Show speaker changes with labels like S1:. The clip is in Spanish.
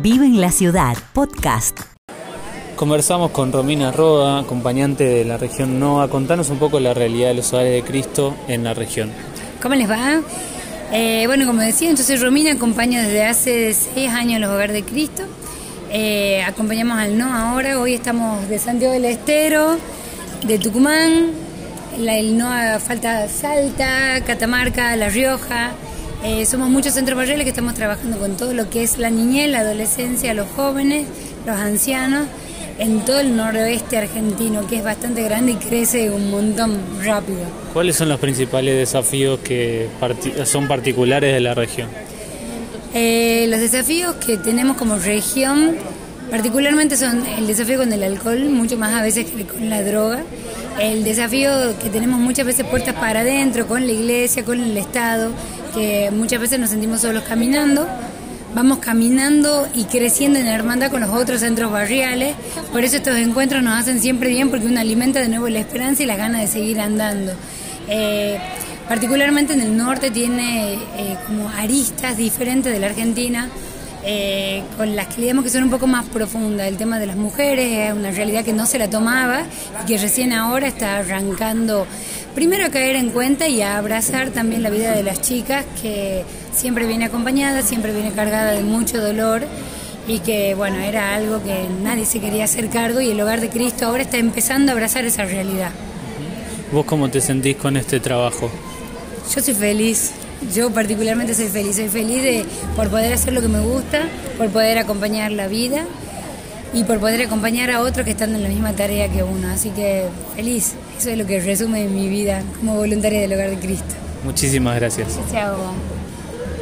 S1: Vive en la Ciudad, podcast.
S2: Conversamos con Romina Roa, acompañante de la región NOA. Contanos un poco la realidad de los hogares de Cristo en la región.
S3: ¿Cómo les va? Eh, bueno, como decía, yo soy Romina, acompaño desde hace seis años los hogares de Cristo. Eh, acompañamos al NOA ahora, hoy estamos de Santiago del Estero, de Tucumán, la, el NOA falta Salta, Catamarca, La Rioja. Eh, somos muchos centros barriales que estamos trabajando con todo lo que es la niñez, la adolescencia, los jóvenes, los ancianos, en todo el noroeste argentino, que es bastante grande y crece un montón rápido.
S2: ¿Cuáles son los principales desafíos que son particulares de la región?
S3: Eh, los desafíos que tenemos como región, particularmente son el desafío con el alcohol, mucho más a veces que con la droga. El desafío que tenemos muchas veces puertas para adentro, con la iglesia, con el Estado, muchas veces nos sentimos solos caminando. Vamos caminando y creciendo en hermandad con los otros centros barriales. Por eso estos encuentros nos hacen siempre bien porque uno alimenta de nuevo la esperanza y las ganas de seguir andando. Eh, particularmente en el norte tiene eh, como aristas diferentes de la Argentina. Eh, con las que digamos que son un poco más profundas. El tema de las mujeres es una realidad que no se la tomaba y que recién ahora está arrancando primero a caer en cuenta y a abrazar también la vida de las chicas que siempre viene acompañada, siempre viene cargada de mucho dolor y que bueno, era algo que nadie se quería hacer cargo y el hogar de Cristo ahora está empezando a abrazar esa realidad.
S2: ¿Vos cómo te sentís con este trabajo?
S3: Yo soy feliz, yo particularmente soy feliz, soy feliz de, por poder hacer lo que me gusta, por poder acompañar la vida y por poder acompañar a otros que están en la misma tarea que uno. Así que feliz, eso es lo que resume mi vida como voluntaria del Hogar de Cristo.
S2: Muchísimas gracias.
S3: Chao.